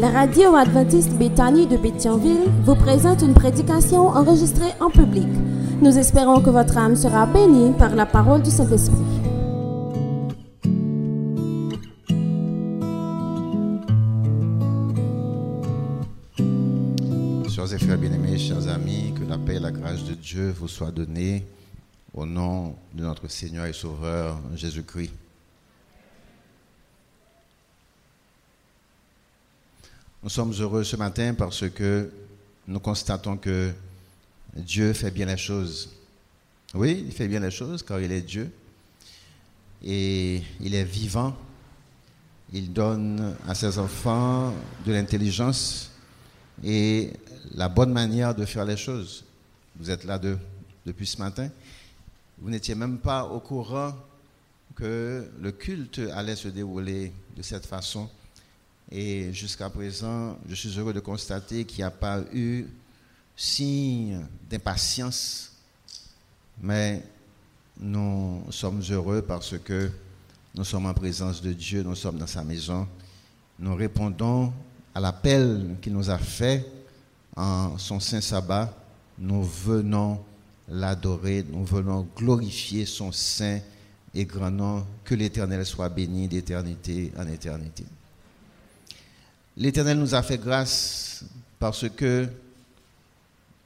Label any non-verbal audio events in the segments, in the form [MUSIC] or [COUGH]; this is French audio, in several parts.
La radio adventiste Béthanie de Béthionville vous présente une prédication enregistrée en public. Nous espérons que votre âme sera bénie par la parole du Saint-Esprit. Chers et frères bien-aimés, chers amis, que la paix et la grâce de Dieu vous soient données au nom de notre Seigneur et Sauveur Jésus-Christ. Nous sommes heureux ce matin parce que nous constatons que Dieu fait bien les choses. Oui, il fait bien les choses car il est Dieu et il est vivant. Il donne à ses enfants de l'intelligence et la bonne manière de faire les choses. Vous êtes là de, depuis ce matin. Vous n'étiez même pas au courant que le culte allait se dérouler de cette façon. Et jusqu'à présent, je suis heureux de constater qu'il n'y a pas eu signe d'impatience, mais nous sommes heureux parce que nous sommes en présence de Dieu, nous sommes dans sa maison. Nous répondons à l'appel qu'il nous a fait en son saint sabbat. Nous venons l'adorer, nous venons glorifier son saint et grand nom. Que l'Éternel soit béni d'éternité en éternité. L'Éternel nous a fait grâce parce que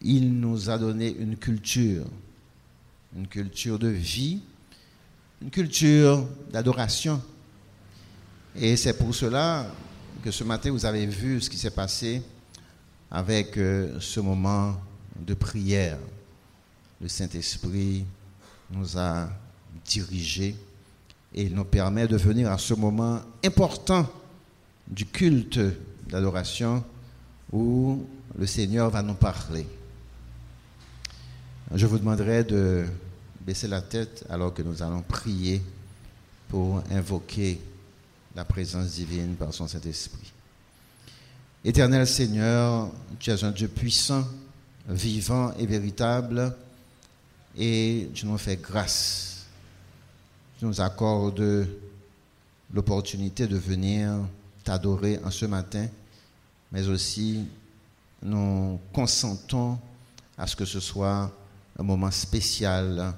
il nous a donné une culture, une culture de vie, une culture d'adoration. Et c'est pour cela que ce matin, vous avez vu ce qui s'est passé avec ce moment de prière. Le Saint-Esprit nous a dirigés et il nous permet de venir à ce moment important du culte d'adoration où le Seigneur va nous parler. Je vous demanderai de baisser la tête alors que nous allons prier pour invoquer la présence divine par son Saint-Esprit. Éternel Seigneur, tu es un Dieu puissant, vivant et véritable, et tu nous fais grâce. Tu nous accordes l'opportunité de venir t'adorer en ce matin, mais aussi nous consentons à ce que ce soit un moment spécial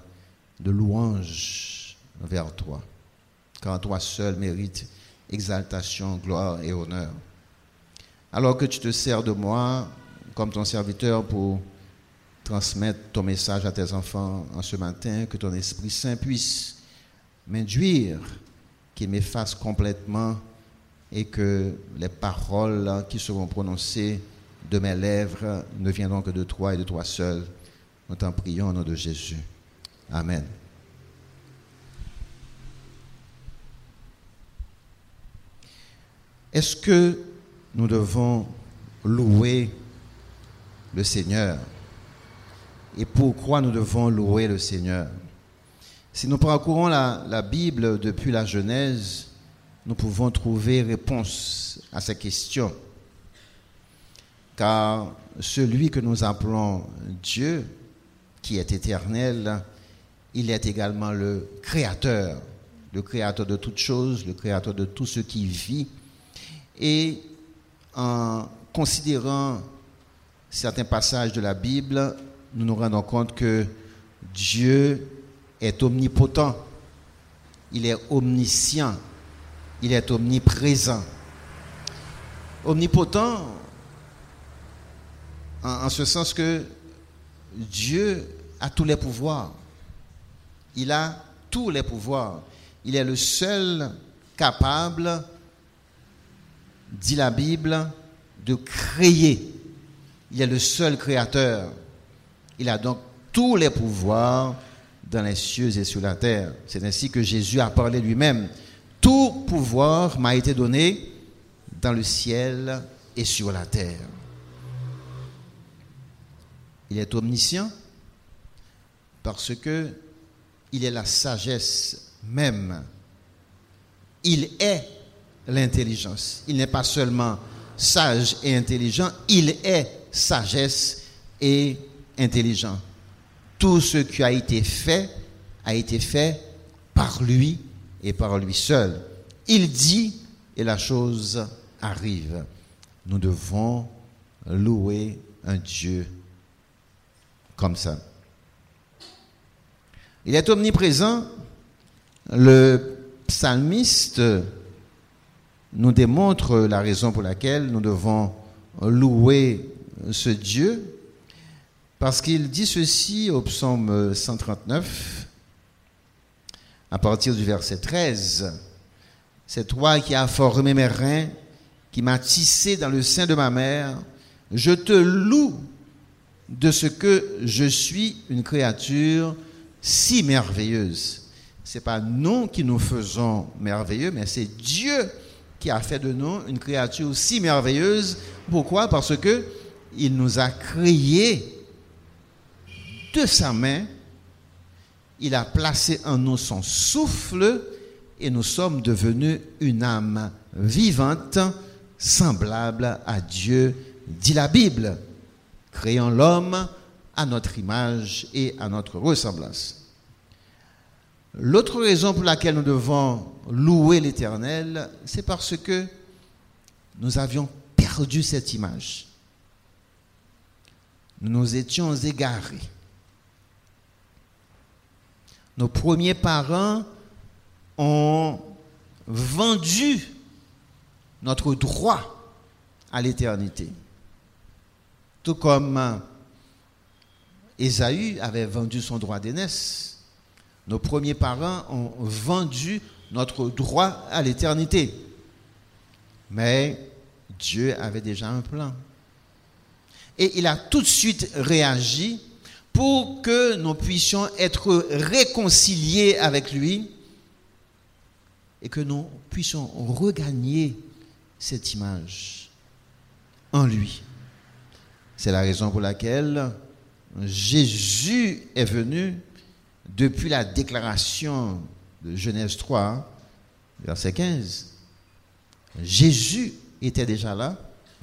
de louange vers toi, car toi seul mérites exaltation, gloire et honneur. Alors que tu te sers de moi comme ton serviteur pour transmettre ton message à tes enfants en ce matin, que ton Esprit Saint puisse m'induire, qu'il m'efface complètement et que les paroles qui seront prononcées de mes lèvres ne viendront que de toi et de toi seul. Nous t'en prions au nom de Jésus. Amen. Est-ce que nous devons louer le Seigneur? Et pourquoi nous devons louer le Seigneur? Si nous parcourons la, la Bible depuis la Genèse, nous pouvons trouver réponse à ces questions. Car celui que nous appelons Dieu, qui est éternel, il est également le créateur, le créateur de toutes choses, le créateur de tout ce qui vit. Et en considérant certains passages de la Bible, nous nous rendons compte que Dieu est omnipotent, il est omniscient, il est omniprésent. Omnipotent en, ce sens que Dieu a tous les pouvoirs. Il a tous les pouvoirs. Il est le seul capable, dit la Bible, de créer. Il est le seul créateur. Il a donc tous les pouvoirs dans les cieux et sur la terre. C'est ainsi que Jésus a parlé lui-même. Tout pouvoir m'a été donné dans le ciel et sur la terre. Il est omniscient parce que il est la sagesse même. Il est l'intelligence. Il n'est pas seulement sage et intelligent, il est sagesse et intelligent. Tout ce qui a été fait a été fait par lui et par lui seul. Il dit et la chose arrive. nous devons louer un Dieu comme ça. Il est omniprésent. Le psalmiste nous démontre la raison pour laquelle nous devons louer ce Dieu, parce qu'il dit ceci au psaume 139, à partir du verset 13. C'est toi qui as formé mes reins, qui m'as tissé dans le sein de ma mère. Je te loue de ce que je suis une créature si merveilleuse. Ce n'est pas nous qui nous faisons merveilleux, mais c'est Dieu qui a fait de nous une créature si merveilleuse. Pourquoi? Parce que il nous a créés de sa main. Il a placé en nous son souffle et nous sommes devenus une âme vivante, semblable à Dieu, dit la Bible, créant l'homme à notre image et à notre ressemblance. L'autre raison pour laquelle nous devons louer l'Éternel, c'est parce que nous avions perdu cette image. Nous nous étions égarés. Nos premiers parents ont vendu notre droit à l'éternité. Tout comme Ésaü avait vendu son droit d'aînesse. Nos premiers parents ont vendu notre droit à l'éternité. Mais Dieu avait déjà un plan. Et il a tout de suite réagi pour que nous puissions être réconciliés avec lui et que nous puissions regagner cette image en lui. C'est la raison pour laquelle Jésus est venu depuis la déclaration de Genèse 3, verset 15. Jésus était déjà là,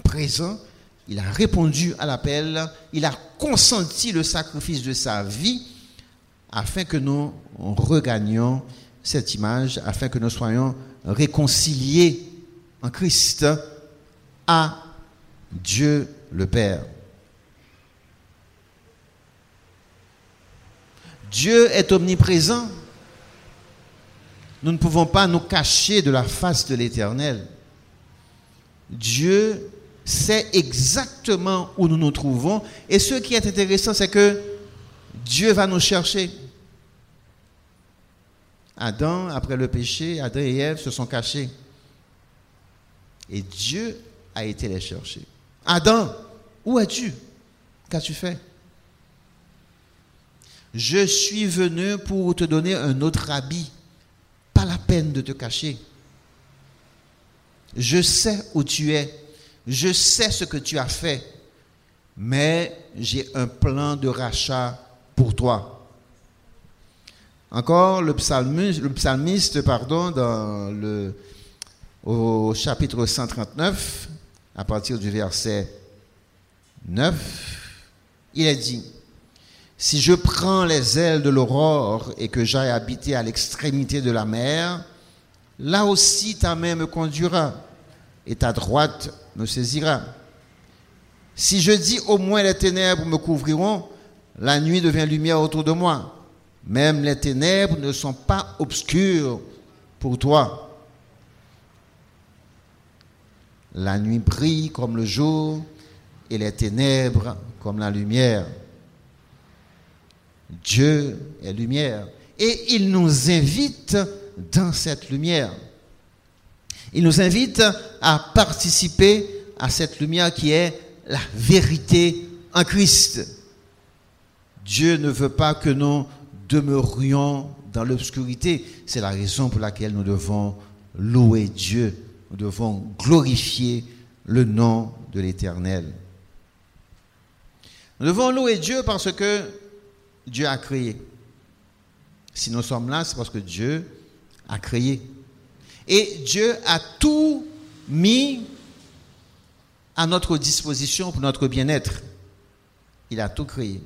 présent, il a répondu à l'appel, il a consenti le sacrifice de sa vie afin que nous regagnions cette image, afin que nous soyons réconciliés en Christ à Dieu le Père. Dieu est omniprésent. Nous ne pouvons pas nous cacher de la face de l'Éternel. Dieu sait exactement où nous nous trouvons. Et ce qui est intéressant, c'est que Dieu va nous chercher. Adam, après le péché, Adam et Ève se sont cachés. Et Dieu a été les chercher. Adam, où es-tu Qu'as-tu fait? Je suis venu pour te donner un autre habit. Pas la peine de te cacher. Je sais où tu es. Je sais ce que tu as fait. Mais j'ai un plan de rachat pour toi. Encore le psalmiste, pardon, dans le, au chapitre 139, à partir du verset 9, il est dit, si je prends les ailes de l'aurore et que j'aille habiter à l'extrémité de la mer, là aussi ta main me conduira et ta droite me saisira. Si je dis au moins les ténèbres me couvriront, la nuit devient lumière autour de moi. Même les ténèbres ne sont pas obscures pour toi. La nuit brille comme le jour et les ténèbres comme la lumière. Dieu est lumière. Et il nous invite dans cette lumière. Il nous invite à participer à cette lumière qui est la vérité en Christ. Dieu ne veut pas que nous demeurions dans l'obscurité. C'est la raison pour laquelle nous devons louer Dieu. Nous devons glorifier le nom de l'Éternel. Nous devons louer Dieu parce que Dieu a créé. Si nous sommes là, c'est parce que Dieu a créé. Et Dieu a tout mis à notre disposition pour notre bien-être. Il a tout créé.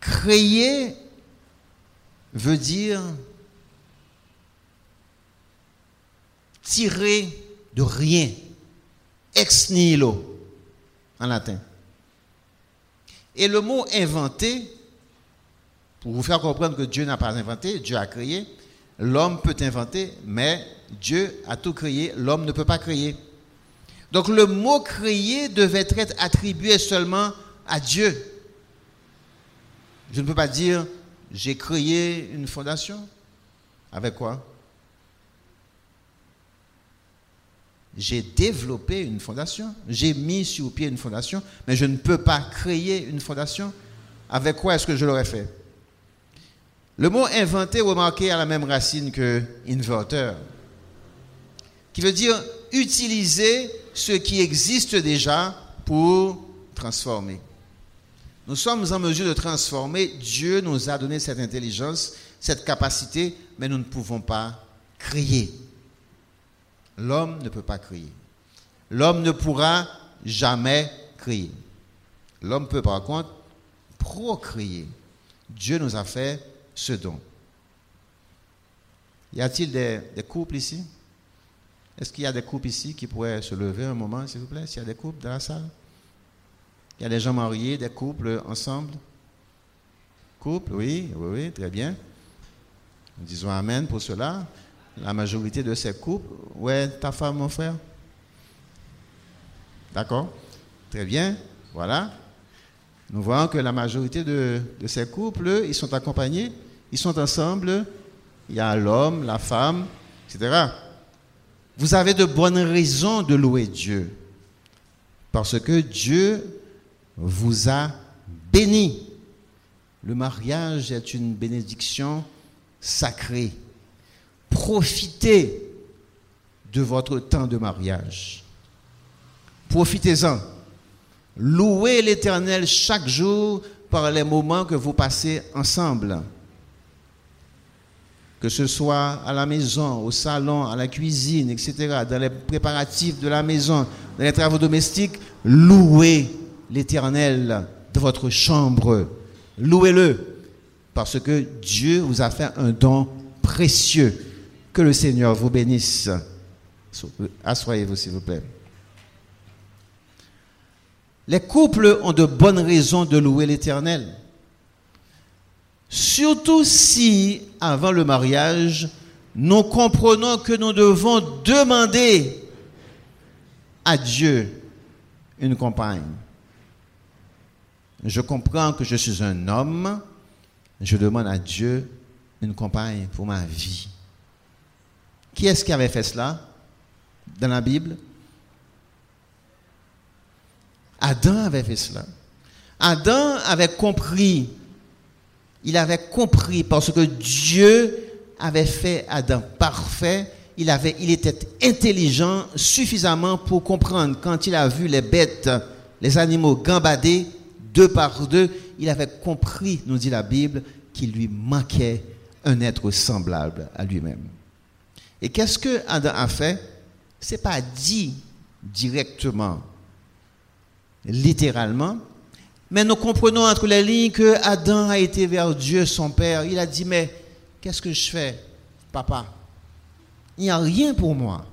Créer veut dire tirer de rien, ex nihilo en latin. Et le mot inventé, pour vous faire comprendre que Dieu n'a pas inventé, Dieu a créé, l'homme peut inventer, mais Dieu a tout créé, l'homme ne peut pas créer. Donc le mot créer devait être attribué seulement à Dieu. Je ne peux pas dire j'ai créé une fondation. Avec quoi? J'ai développé une fondation, j'ai mis sur pied une fondation, mais je ne peux pas créer une fondation. Avec quoi est-ce que je l'aurais fait? Le mot inventé, remarqué, a la même racine que inventeur, qui veut dire utiliser ce qui existe déjà pour transformer. Nous sommes en mesure de transformer. Dieu nous a donné cette intelligence, cette capacité, mais nous ne pouvons pas créer. L'homme ne peut pas créer. L'homme ne pourra jamais créer. L'homme peut par contre procréer. Dieu nous a fait ce don. Y a-t-il des, couples ici? Est-ce qu'il y a des couples ici qui pourraient se lever un moment, s'il vous plaît, s'il y a des couples dans la salle? Il y a des gens mariés, des couples ensemble? Couple, oui, oui, oui, très bien. Nous disons Amen pour cela. La majorité de ces couples, est ta femme, mon frère? D'accord? Très bien, voilà. Nous voyons que la majorité de, de, ces couples, ils sont accompagnés, ils sont ensemble. Il y a l'homme, la femme, etc. Vous avez de bonnes raisons de louer Dieu. Parce que Dieu vous a béni. Le mariage est une bénédiction sacrée. Profitez de votre temps de mariage. Profitez-en. Louez l'Éternel chaque jour par les moments que vous passez ensemble. Que ce soit à la maison, au salon, à la cuisine, etc., dans les préparatifs de la maison, dans les travaux domestiques, louez l'Éternel de votre chambre. Louez-le, parce que Dieu vous a fait un don précieux. Que le Seigneur vous bénisse. Assoyez-vous, s'il vous plaît. Les couples ont de bonnes raisons de louer l'Éternel. Surtout si, avant le mariage, nous comprenons que nous devons demander à Dieu une compagne. Je comprends que je suis un homme. Je demande à Dieu une compagne pour ma vie. Qui est-ce qui avait fait cela dans la Bible? Adam avait fait cela. Adam avait compris. Il avait compris parce que Dieu avait fait Adam parfait. Il, avait, il était intelligent suffisamment pour comprendre quand il a vu les bêtes, les animaux gambader, deux par deux, il avait compris, nous dit la Bible, qu'il lui manquait un être semblable à lui-même. Et qu'est-ce que Adam a fait? C'est pas dit directement, littéralement, mais nous comprenons entre les lignes que Adam a été vers Dieu, son Père. Il a dit, mais qu'est-ce que je fais, papa? Il n'y a rien pour moi.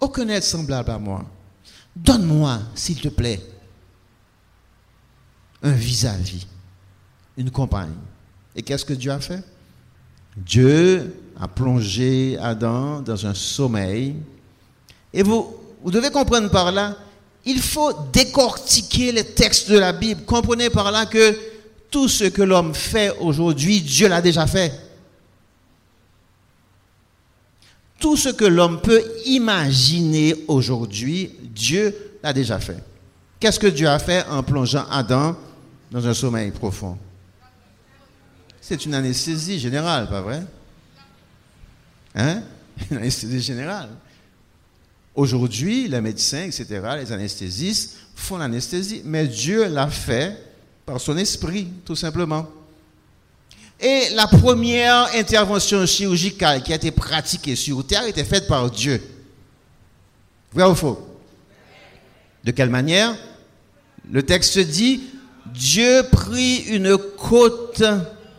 Aucun être semblable à moi. Donne-moi, s'il te plaît, un vis-à-vis, une compagne. Et qu'est-ce que Dieu a fait? Dieu a plongé Adam dans un sommeil. Et vous, vous devez comprendre par là, il faut décortiquer les textes de la Bible. Comprenez par là que tout ce que l'homme fait aujourd'hui, Dieu l'a déjà fait. Tout ce que l'homme peut imaginer aujourd'hui, Dieu l'a déjà fait. Qu'est-ce que Dieu a fait en plongeant Adam dans un sommeil profond? C'est une anesthésie générale, pas vrai? Hein? [LAUGHS] Une anesthésie générale. Aujourd'hui, les médecins, etc., les anesthésistes font l'anesthésie, mais Dieu l'a fait par son esprit, tout simplement. Et la première intervention chirurgicale qui a été pratiquée sur Terre était faite par Dieu. Vrai ou faux? De quelle manière? Le texte dit, Dieu prit une côte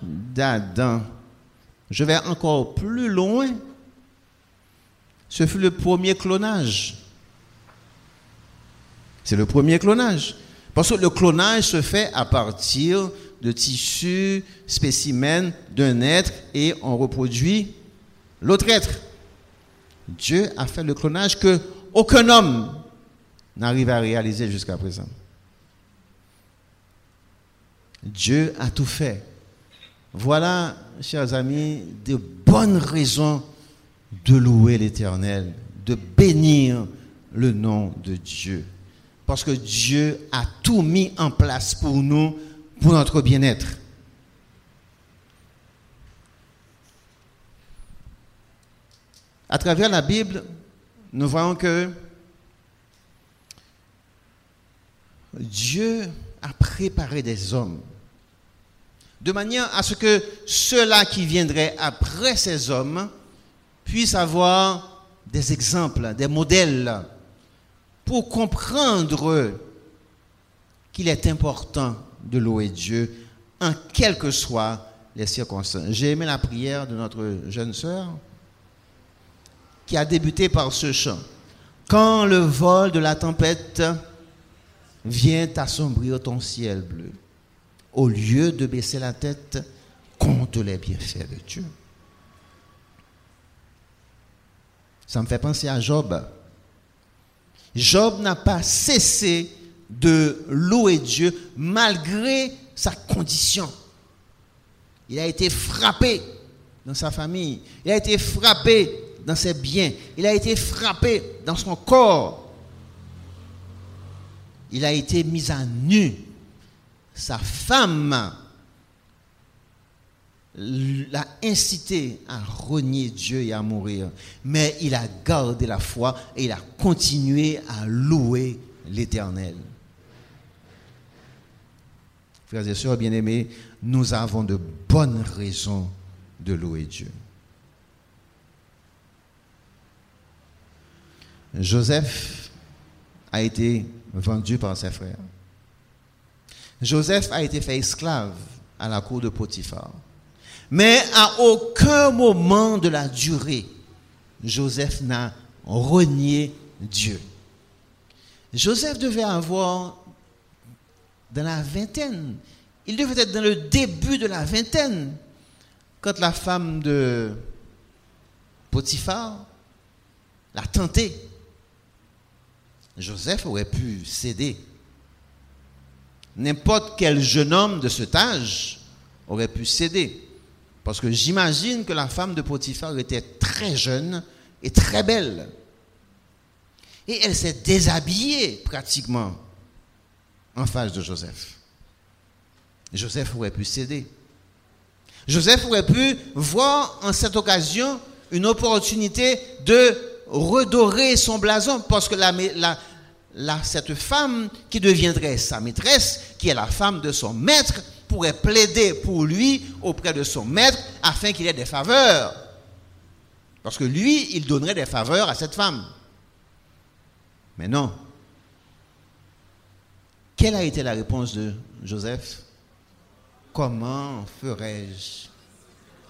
d'Adam. Je vais encore plus loin. Ce fut le premier clonage. C'est le premier clonage. Parce que le clonage se fait à partir de tissus, spécimens d'un être et on reproduit l'autre être. Dieu a fait le clonage que aucun homme n'arrive à réaliser jusqu'à présent. Dieu a tout fait. Voilà, chers amis, de bonnes raisons de louer l'Éternel, de bénir le nom de Dieu. Parce que Dieu a tout mis en place pour nous, pour notre bien-être. À travers la Bible, nous voyons que Dieu a préparé des hommes de manière à ce que ceux-là qui viendraient après ces hommes puissent avoir des exemples, des modèles pour comprendre qu'il est important de louer Dieu en quelles que soient les circonstances. J'ai aimé la prière de notre jeune sœur qui a débuté par ce chant. Quand le vol de la tempête vient assombrir ton ciel bleu, au lieu de baisser la tête, compte les bienfaits de Dieu. Ça me fait penser à Job. Job n'a pas cessé de louer Dieu malgré sa condition. Il a été frappé dans sa famille. Il a été frappé dans ses biens. Il a été frappé dans son corps. Il a été mis à nu sa femme l'a incité à renier Dieu et à mourir. Mais il a gardé la foi et il a continué à louer l'Éternel. Frères et sœurs bien-aimés, nous avons de bonnes raisons de louer Dieu. Joseph a été vendu par ses frères. Joseph a été fait esclave à la cour de Potiphar. Mais à aucun moment de la durée, Joseph n'a renié Dieu. Joseph devait avoir dans la vingtaine, il devait être dans le début de la vingtaine, quand la femme de Potiphar l'a tenté. Joseph aurait pu céder n'importe quel jeune homme de cet âge aurait pu céder. Parce que j'imagine que la femme de Potiphar était très jeune et très belle. Et elle s'est déshabillée pratiquement en face de Joseph. Joseph aurait pu céder. Joseph aurait pu voir en cette occasion une opportunité de redorer son blason parce que la, la, cette femme qui deviendrait sa maîtresse, qui est la femme de son maître, pourrait plaider pour lui auprès de son maître afin qu'il ait des faveurs. Parce que lui, il donnerait des faveurs à cette femme. Mais non. Quelle a été la réponse de Joseph? Comment ferais-je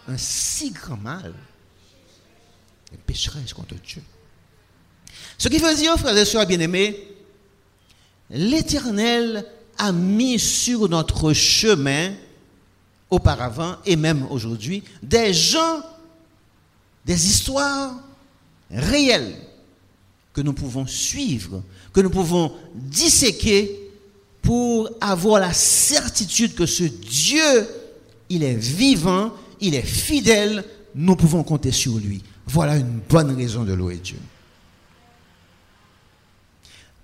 un si grand mal? Et pécherais-je contre Dieu Ce qui veut dire, frères et sœurs bien-aimés, l'Éternel a mis sur notre chemin, auparavant et même aujourd'hui, des gens, des histoires réelles que nous pouvons suivre, que nous pouvons disséquer pour avoir la certitude que ce Dieu, il est vivant, il est fidèle, nous pouvons compter sur lui. Voilà une bonne raison de louer Dieu.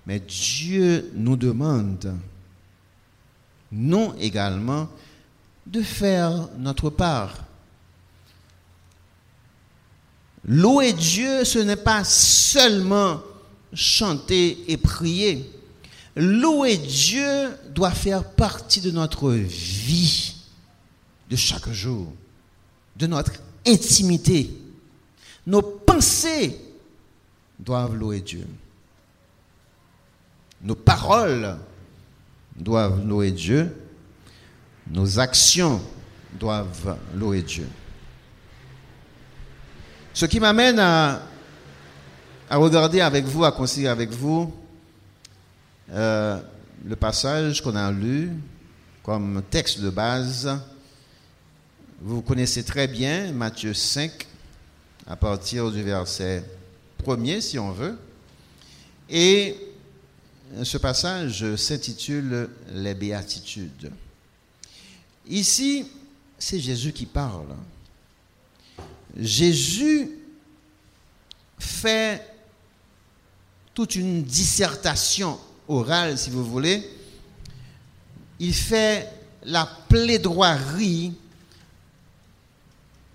Mais Dieu nous demande, nous également, de faire notre part. Louer Dieu, ce n'est pas seulement chanter et prier. Louer Dieu doit faire partie de notre vie de chaque jour, de notre intimité. Nos pensées doivent louer Dieu. Nos paroles doivent louer Dieu. Nos actions doivent louer Dieu. Ce qui m'amène à, regarder avec vous, à considérer avec vous euh, le passage qu'on a lu comme texte de base, vous connaissez très bien Matthieu 5, à partir du verset premier, si on veut. Et ce passage s'intitule Les béatitudes. Ici, c'est Jésus qui parle. Jésus fait toute une dissertation orale, si vous voulez. Il fait la plaidoirie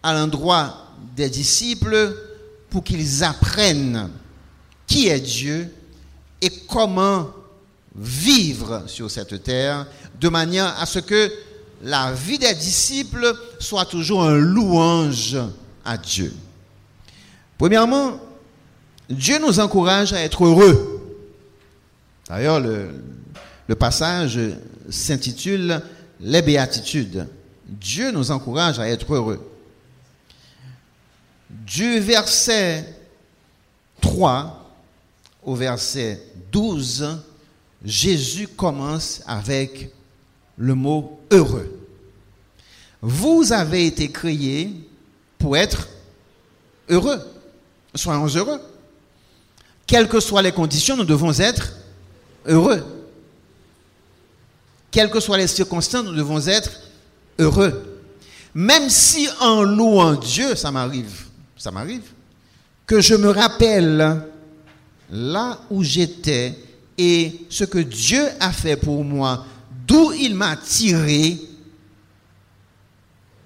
à l'endroit des disciples pour qu'ils apprennent qui est Dieu et comment vivre sur cette terre de manière à ce que la vie des disciples soit toujours un louange à Dieu. Premièrement, Dieu nous encourage à être heureux. D'ailleurs, le, passage s'intitule Les béatitudes. Dieu nous encourage à être heureux. Du verset 3 au verset 12, Jésus commence avec le mot heureux. Vous avez été créés pour être heureux. Soyons heureux. Quelles que soient les conditions, nous devons être heureux. Quelles que soient les circonstances, nous devons être heureux. Même si en louant Dieu, ça m'arrive, ça m'arrive, que je me rappelle là où j'étais et ce que Dieu a fait pour moi, d'où il m'a tiré,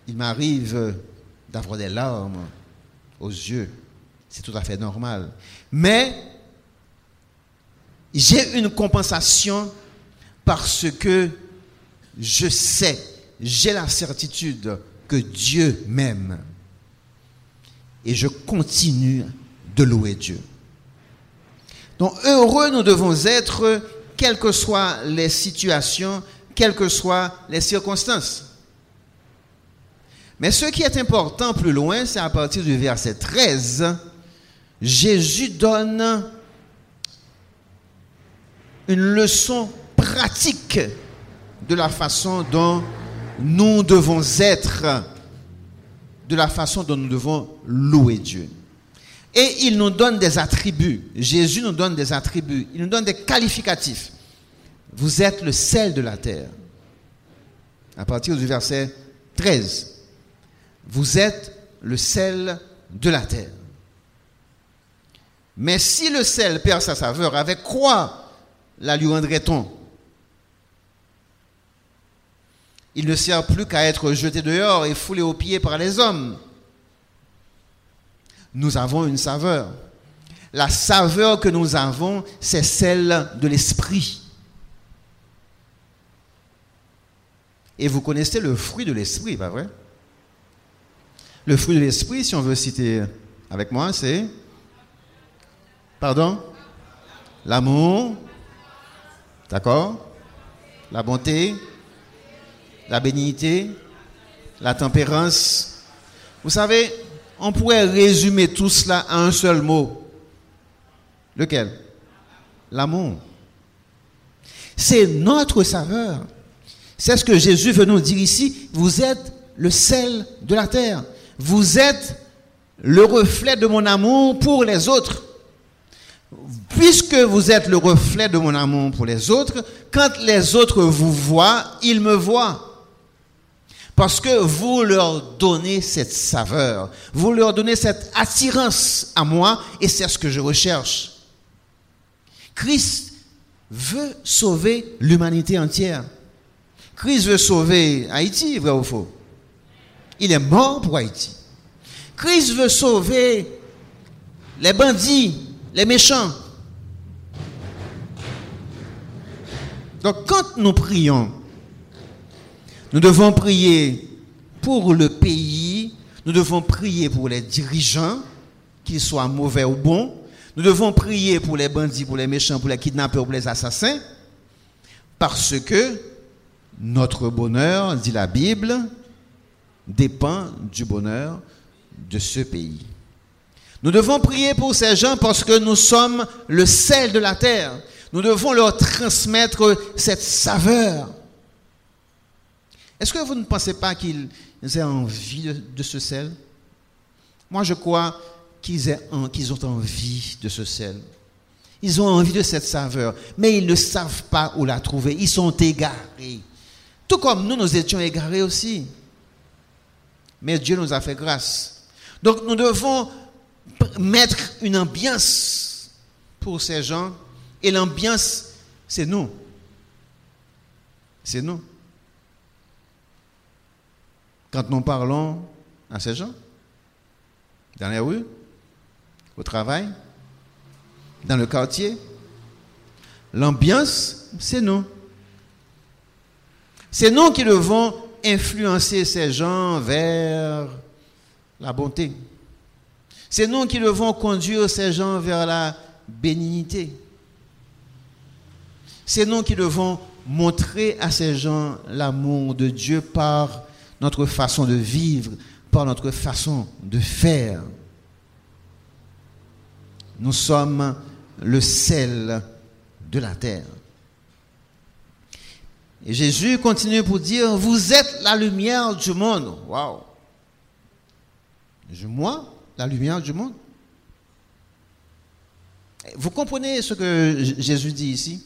il m'arrive d'avoir des larmes aux yeux. C'est tout à fait normal. Mais j'ai une compensation parce que je sais, j'ai la certitude que Dieu m'aime. Et je continue de louer Dieu. Donc heureux nous devons être, quelles que soient les situations, quelles que soient les circonstances. Mais ce qui est important plus loin, c'est à partir du verset 13, Jésus donne une leçon pratique de la façon dont nous devons être, de la façon dont nous devons louer Dieu. Et il nous donne des attributs. Jésus nous donne des attributs. Il nous donne des qualificatifs. Vous êtes le sel de la terre. À partir du verset 13. Vous êtes le sel de la terre. Mais si le sel perd sa saveur, avec quoi la lui rendrait-on? Il ne sert plus qu'à être jeté dehors et foulé aux pieds par les hommes nous avons une saveur. La saveur que nous avons, c'est celle de l'esprit. Et vous connaissez le fruit de l'esprit, pas vrai? Le fruit de l'esprit, si on veut citer avec moi, c'est... Pardon? L'amour, d'accord? La bonté, la bénignité, la tempérance. Vous savez, on pourrait résumer tout cela à un seul mot. Lequel? L'amour. C'est notre saveur. C'est ce que Jésus veut nous dire ici. Vous êtes le sel de la terre. Vous êtes le reflet de mon amour pour les autres. Puisque vous êtes le reflet de mon amour pour les autres, quand les autres vous voient, ils me voient. Parce que vous leur donnez cette saveur, vous leur donnez cette attirance à moi, et c'est ce que je recherche. Christ veut sauver l'humanité entière. Christ veut sauver Haïti, vrai ou faux? Il est mort pour Haïti. Christ veut sauver les bandits, les méchants. Donc quand nous prions, nous devons prier pour le pays, nous devons prier pour les dirigeants, qu'ils soient mauvais ou bons. Nous devons prier pour les bandits, pour les méchants, pour les kidnappeurs, pour les assassins, parce que notre bonheur, dit la Bible, dépend du bonheur de ce pays. Nous devons prier pour ces gens parce que nous sommes le sel de la terre. Nous devons leur transmettre cette saveur. Est-ce que vous ne pensez pas qu'ils aient envie de, ce sel? Moi, je crois qu'ils ont envie de ce sel. Ils ont envie de cette saveur, mais ils ne savent pas où la trouver. Ils sont égarés. Tout comme nous, nous étions égarés aussi. Mais Dieu nous a fait grâce. Donc nous devons mettre une ambiance pour ces gens. Et l'ambiance, c'est nous. C'est nous. Quand nous parlons à ces gens, dans les rues, au travail, dans le quartier, l'ambiance, c'est nous. C'est nous qui devons influencer ces gens vers la bonté. C'est nous qui devons conduire ces gens vers la bénignité. C'est nous qui devons montrer à ces gens l'amour de Dieu par notre façon de vivre, par notre façon de faire. Nous sommes le sel de la terre. Et Jésus continue pour dire, vous êtes la lumière du monde. Waouh. Moi, la lumière du monde. Vous comprenez ce que Jésus dit ici?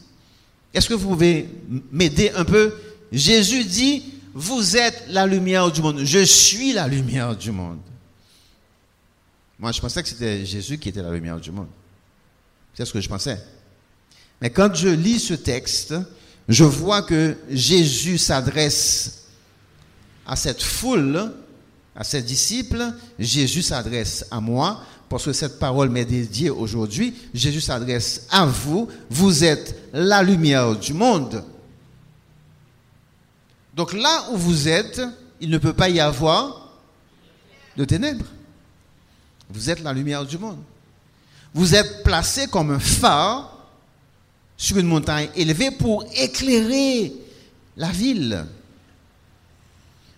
Est-ce que vous pouvez m'aider un peu? Jésus dit, vous êtes la lumière du monde. Je suis la lumière du monde. Moi, je pensais que c'était Jésus qui était la lumière du monde. C'est ce que je pensais. Mais quand je lis ce texte, je vois que Jésus s'adresse à cette foule, à ses disciples, Jésus s'adresse à moi, parce que cette parole m'est dédiée aujourd'hui. Jésus s'adresse à vous, vous êtes la lumière du monde. Donc là où vous êtes, il ne peut pas y avoir de ténèbres. Vous êtes la lumière du monde. Vous êtes placé comme un phare sur une montagne élevée pour éclairer la ville.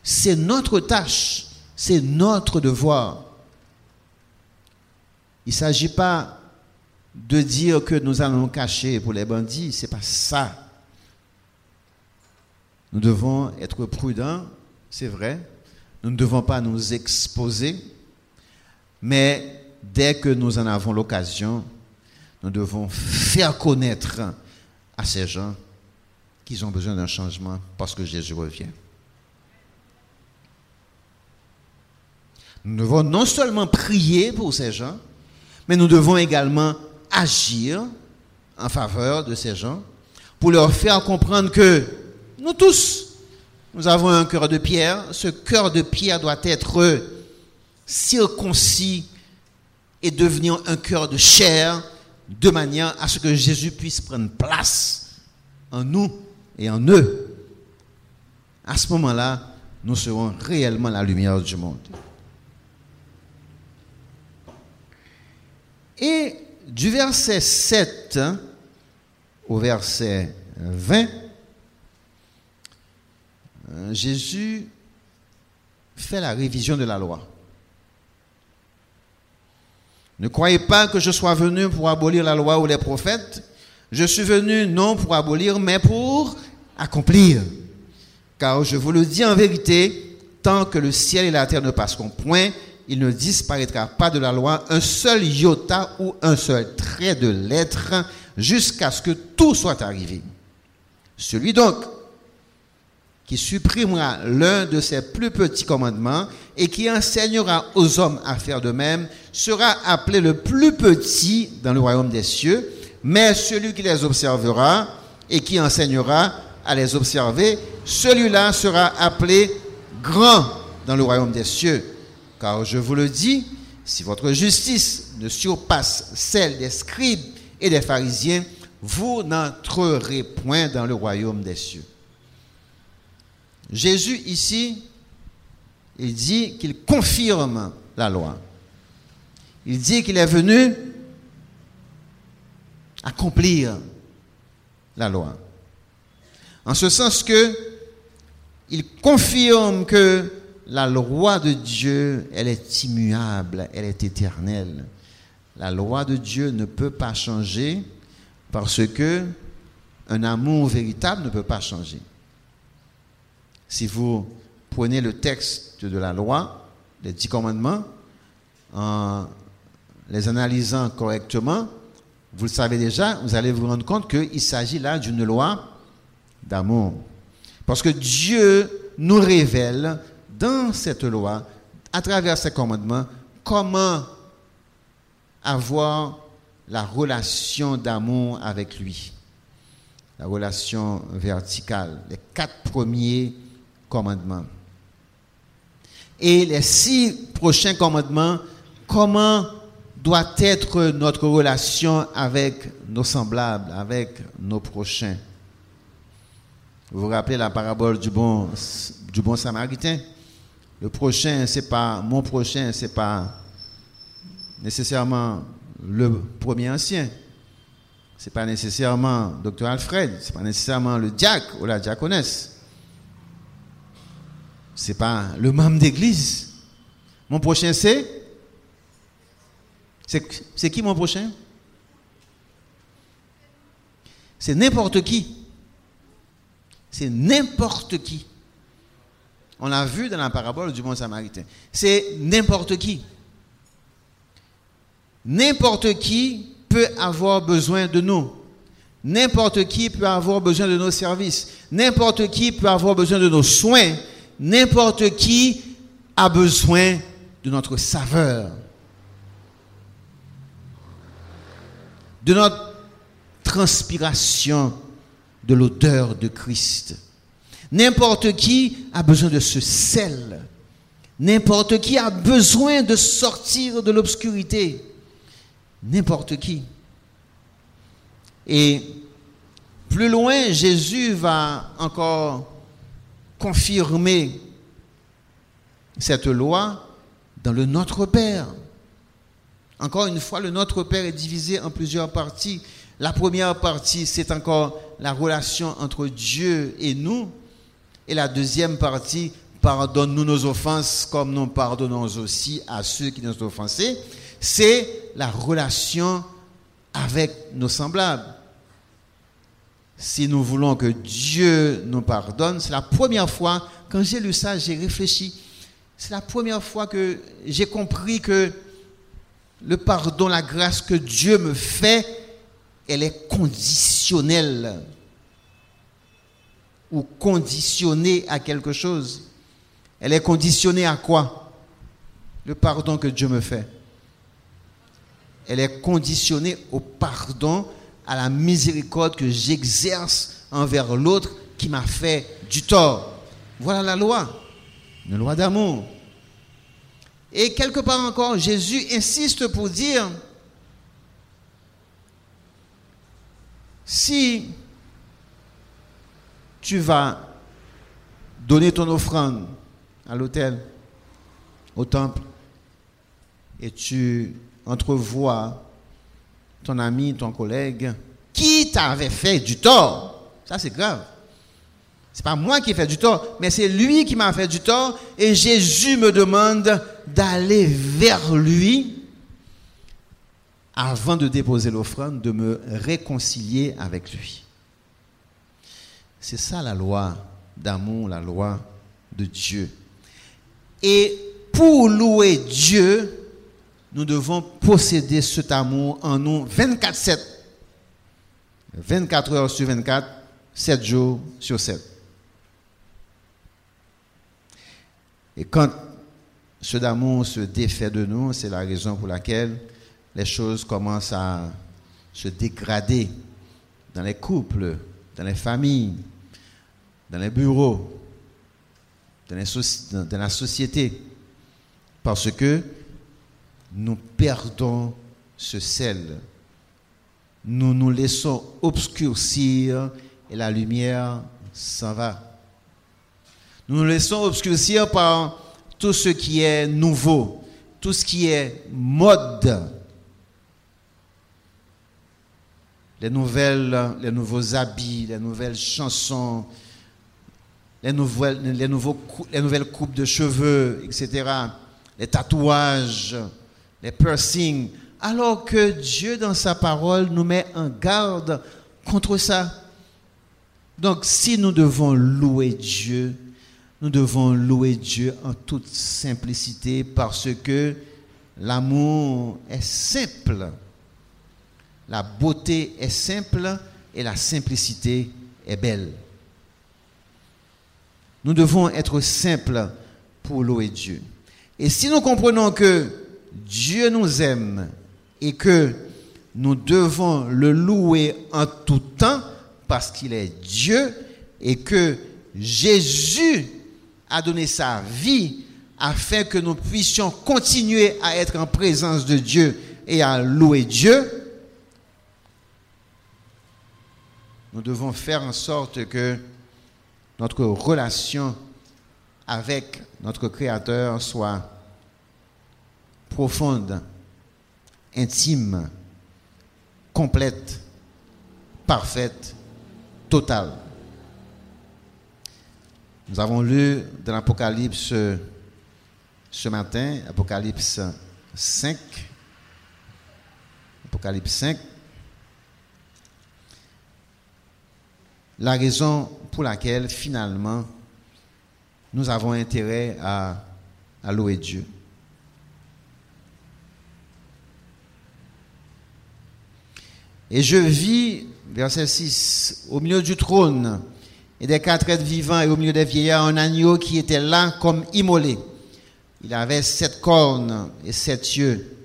C'est notre tâche, c'est notre devoir. Il ne s'agit pas de dire que nous allons cacher pour les bandits, ce n'est pas ça. Nous devons être prudents, c'est vrai. Nous ne devons pas nous exposer, mais dès que nous en avons l'occasion, nous devons faire connaître à ces gens qu'ils ont besoin d'un changement parce que Jésus revient. Nous devons non seulement prier pour ces gens, mais nous devons également agir en faveur de ces gens pour leur faire comprendre que nous tous, nous avons un cœur de pierre. Ce cœur de pierre doit être circoncis et devenir un cœur de chair de manière à ce que Jésus puisse prendre place en nous et en eux. À ce moment-là, nous serons réellement la lumière du monde. Et du verset 7 au verset 20, euh, Jésus fait la révision de la loi. Ne croyez pas que je sois venu pour abolir la loi ou les prophètes. Je suis venu non pour abolir, mais pour accomplir. Car je vous le dis en vérité, tant que le ciel et la terre ne passeront point, il ne disparaîtra pas de la loi un seul iota ou un seul trait de lettre jusqu'à ce que tout soit arrivé. Celui donc qui supprimera l'un de ses plus petits commandements et qui enseignera aux hommes à faire de même, sera appelé le plus petit dans le royaume des cieux, mais celui qui les observera et qui enseignera à les observer, celui-là sera appelé grand dans le royaume des cieux. Car je vous le dis, si votre justice ne surpasse celle des scribes et des pharisiens, vous n'entrerez point dans le royaume des cieux. Jésus ici, il dit qu'il confirme la loi. Il dit qu'il est venu accomplir la loi. En ce sens que il confirme que la loi de Dieu, elle est immuable, elle est éternelle. La loi de Dieu ne peut pas changer. Parce que un amour véritable ne peut pas changer. Si vous prenez le texte de la loi, les dix commandements, en les analysant correctement, vous le savez déjà, vous allez vous rendre compte qu'il s'agit là d'une loi d'amour. Parce que Dieu nous révèle dans cette loi, à travers ces commandements, comment avoir la relation d'amour avec lui. La relation verticale, les quatre premiers commandements. Et les six prochains commandements, comment doit être notre relation avec nos semblables, avec nos prochains? Vous vous rappelez la parabole du bon, samaritain? Le prochain, c'est pas mon prochain, c'est pas nécessairement le premier ancien. C'est pas nécessairement docteur Alfred, c'est pas nécessairement le diacre ou la diaconesse. C'est pas le membre d'église. Mon prochain c'est? C'est qui mon prochain? C'est n'importe qui. C'est n'importe qui. On l'a vu dans la parabole du bon samaritain. C'est n'importe qui. N'importe qui peut avoir besoin de nous. N'importe qui peut avoir besoin de nos services. N'importe qui peut avoir besoin de nos soins. N'importe qui a besoin de notre saveur. De notre transpiration de l'odeur de Christ. N'importe qui a besoin de ce sel. N'importe qui a besoin de sortir de l'obscurité. N'importe qui. Et plus loin, Jésus va encore confirmer cette loi dans le Notre Père. Encore une fois, le Notre Père est divisé en plusieurs parties. La première partie, c'est encore la relation entre Dieu et nous. Et la deuxième partie, pardonne-nous nos offenses comme nous pardonnons aussi à ceux qui nous ont offensés. C'est la relation avec nos semblables. Si nous voulons que Dieu nous pardonne, c'est la première fois, quand j'ai lu ça, j'ai réfléchi. C'est la première fois que j'ai compris que le pardon, la grâce que Dieu me fait, elle est conditionnelle ou conditionnée à quelque chose. Elle est conditionnée à quoi? Le pardon que Dieu me fait. Elle est conditionnée au pardon, à la miséricorde que j'exerce envers l'autre qui m'a fait du tort. Voilà la loi, une loi d'amour. Et quelque part encore, Jésus insiste pour dire, si tu vas donner ton offrande à l'autel, au temple, et tu entrevois ton ami, ton collègue, qui t'avait fait du tort, ça c'est grave. C'est pas moi qui ai fait du tort, mais c'est lui qui m'a fait du tort. Et Jésus me demande d'aller vers lui avant de déposer l'offrande, de me réconcilier avec lui. C'est ça la loi d'amour, la loi de Dieu. Et pour louer Dieu, nous devons posséder cet amour en nous 24-7. 24 heures sur 24, 7 jours sur 7. Et quand ce d'amour se défait de nous, c'est la raison pour laquelle les choses commencent à se dégrader dans les couples, dans les familles, dans les bureaux, dans, la société. Parce que nous perdons ce sel. Nous nous laissons obscurcir et la lumière s'en va. Nous nous laissons obscurcir par tout ce qui est nouveau, tout ce qui est mode. Les nouvelles, les nouveaux habits, les nouvelles chansons, les nouvelles, coupes de cheveux, etc. Les tatouages, les piercings. alors que Dieu, dans sa parole, nous met en garde contre ça. Donc, si nous devons louer Dieu, nous devons louer Dieu en toute simplicité parce que l'amour est simple, la beauté est simple et la simplicité est belle. Nous devons être simples pour louer Dieu. Et si nous comprenons que Dieu nous aime et que nous devons le louer en tout temps parce qu'il est Dieu et que Jésus a donné sa vie afin que nous puissions continuer à être en présence de Dieu et à louer Dieu, nous devons faire en sorte que notre relation avec notre Créateur soit profonde, intime, complète, parfaite, totale. Nous avons lu dans l'Apocalypse ce matin, Apocalypse 5, Apocalypse 5, la raison pour laquelle finalement nous avons intérêt à, à louer Dieu. Et je vis, verset 6, au milieu du trône et des quatre êtres vivants et au milieu des vieillards, un agneau qui était là comme immolé. Il avait sept cornes et sept yeux,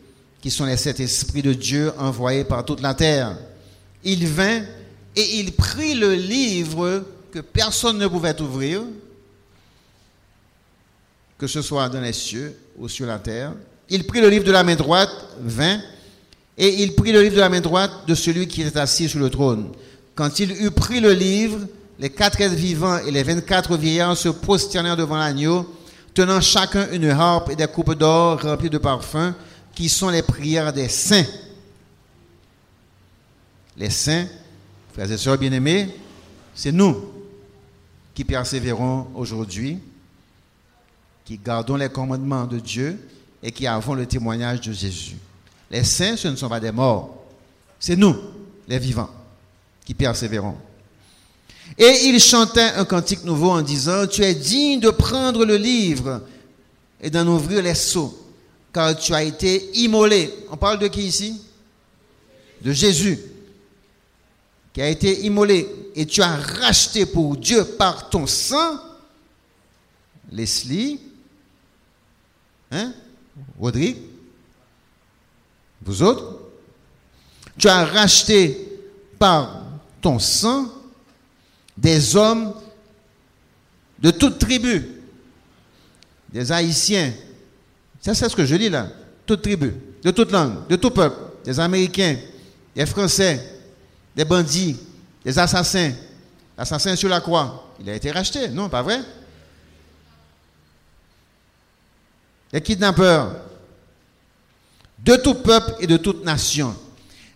qui sont les sept esprits de Dieu envoyés par toute la terre. Il vint et il prit le livre que personne ne pouvait ouvrir, que ce soit dans les cieux ou sur la terre. Il prit le livre de la main droite, vint, et il prit le livre de la main droite de celui qui était assis sur le trône. Quand il eut pris le livre, les quatre êtres vivants et les vingt-quatre vieillards se prosternèrent devant l'agneau, tenant chacun une harpe et des coupes d'or remplies de parfums, qui sont les prières des saints. Les saints, frères et sœurs bien-aimés, c'est nous qui persévérons aujourd'hui, qui gardons les commandements de Dieu et qui avons le témoignage de Jésus. Les saints, ce ne sont pas des morts. C'est nous, les vivants, qui persévérons. Et il chantait un cantique nouveau en disant, tu es digne de prendre le livre et d'en ouvrir les seaux, car tu as été immolé. On parle de qui ici? De Jésus, qui a été immolé. Et tu as racheté pour Dieu par ton sang, Leslie, hein, Rodrigue, vous autres, tu as racheté par ton sang des hommes de toute tribu, des Haïtiens. Ça, c'est ce que je dis là. Toute tribu, de toute langue, de tout peuple, des Américains, des Français, des bandits, des assassins. L'assassin sur la croix, il a été racheté, non, pas vrai? Des kidnappeurs, de tout peuple et de toute nation.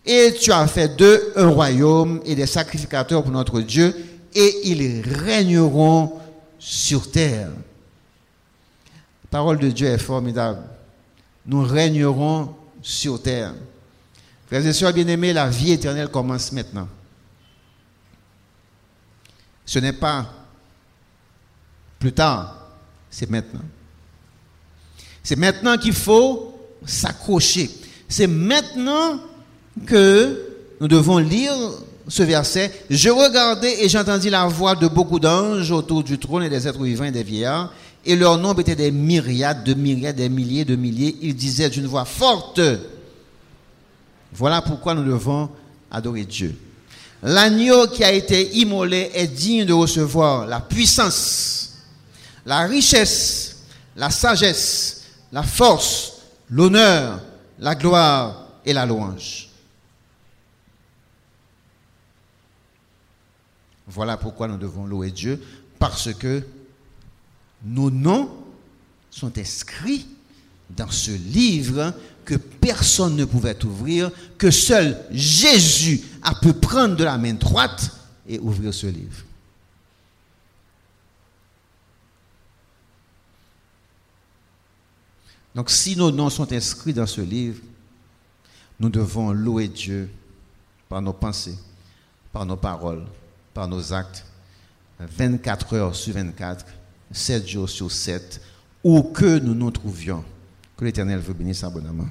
Et tu as fait d'eux un royaume et des sacrificateurs pour notre Dieu, et ils régneront sur terre. La parole de Dieu est formidable. Nous régnerons sur terre. Frères et sœurs bien-aimés, la vie éternelle commence maintenant. Ce n'est pas plus tard, c'est maintenant. C'est maintenant qu'il faut s'accrocher. C'est maintenant que nous devons lire ce verset. Je regardais et j'entendis la voix de beaucoup d'anges autour du trône et des êtres vivants et des vieillards. Et leur nombre était des myriades, de myriades, des milliers, de milliers. Ils disaient d'une voix forte, voilà pourquoi nous devons adorer Dieu. L'agneau qui a été immolé est digne de recevoir la puissance, la richesse, la sagesse, la force, l'honneur, la gloire et la louange. Voilà pourquoi nous devons louer Dieu, parce que nos noms sont inscrits dans ce livre que personne ne pouvait ouvrir, que seul Jésus a pu prendre de la main droite et ouvrir ce livre. Donc si nos noms sont inscrits dans ce livre, nous devons louer Dieu par nos pensées, par nos paroles, par nos actes, 24 heures sur 24, 7 jours sur 7, où que nous nous trouvions. Que l'Éternel vous bénisse abondamment.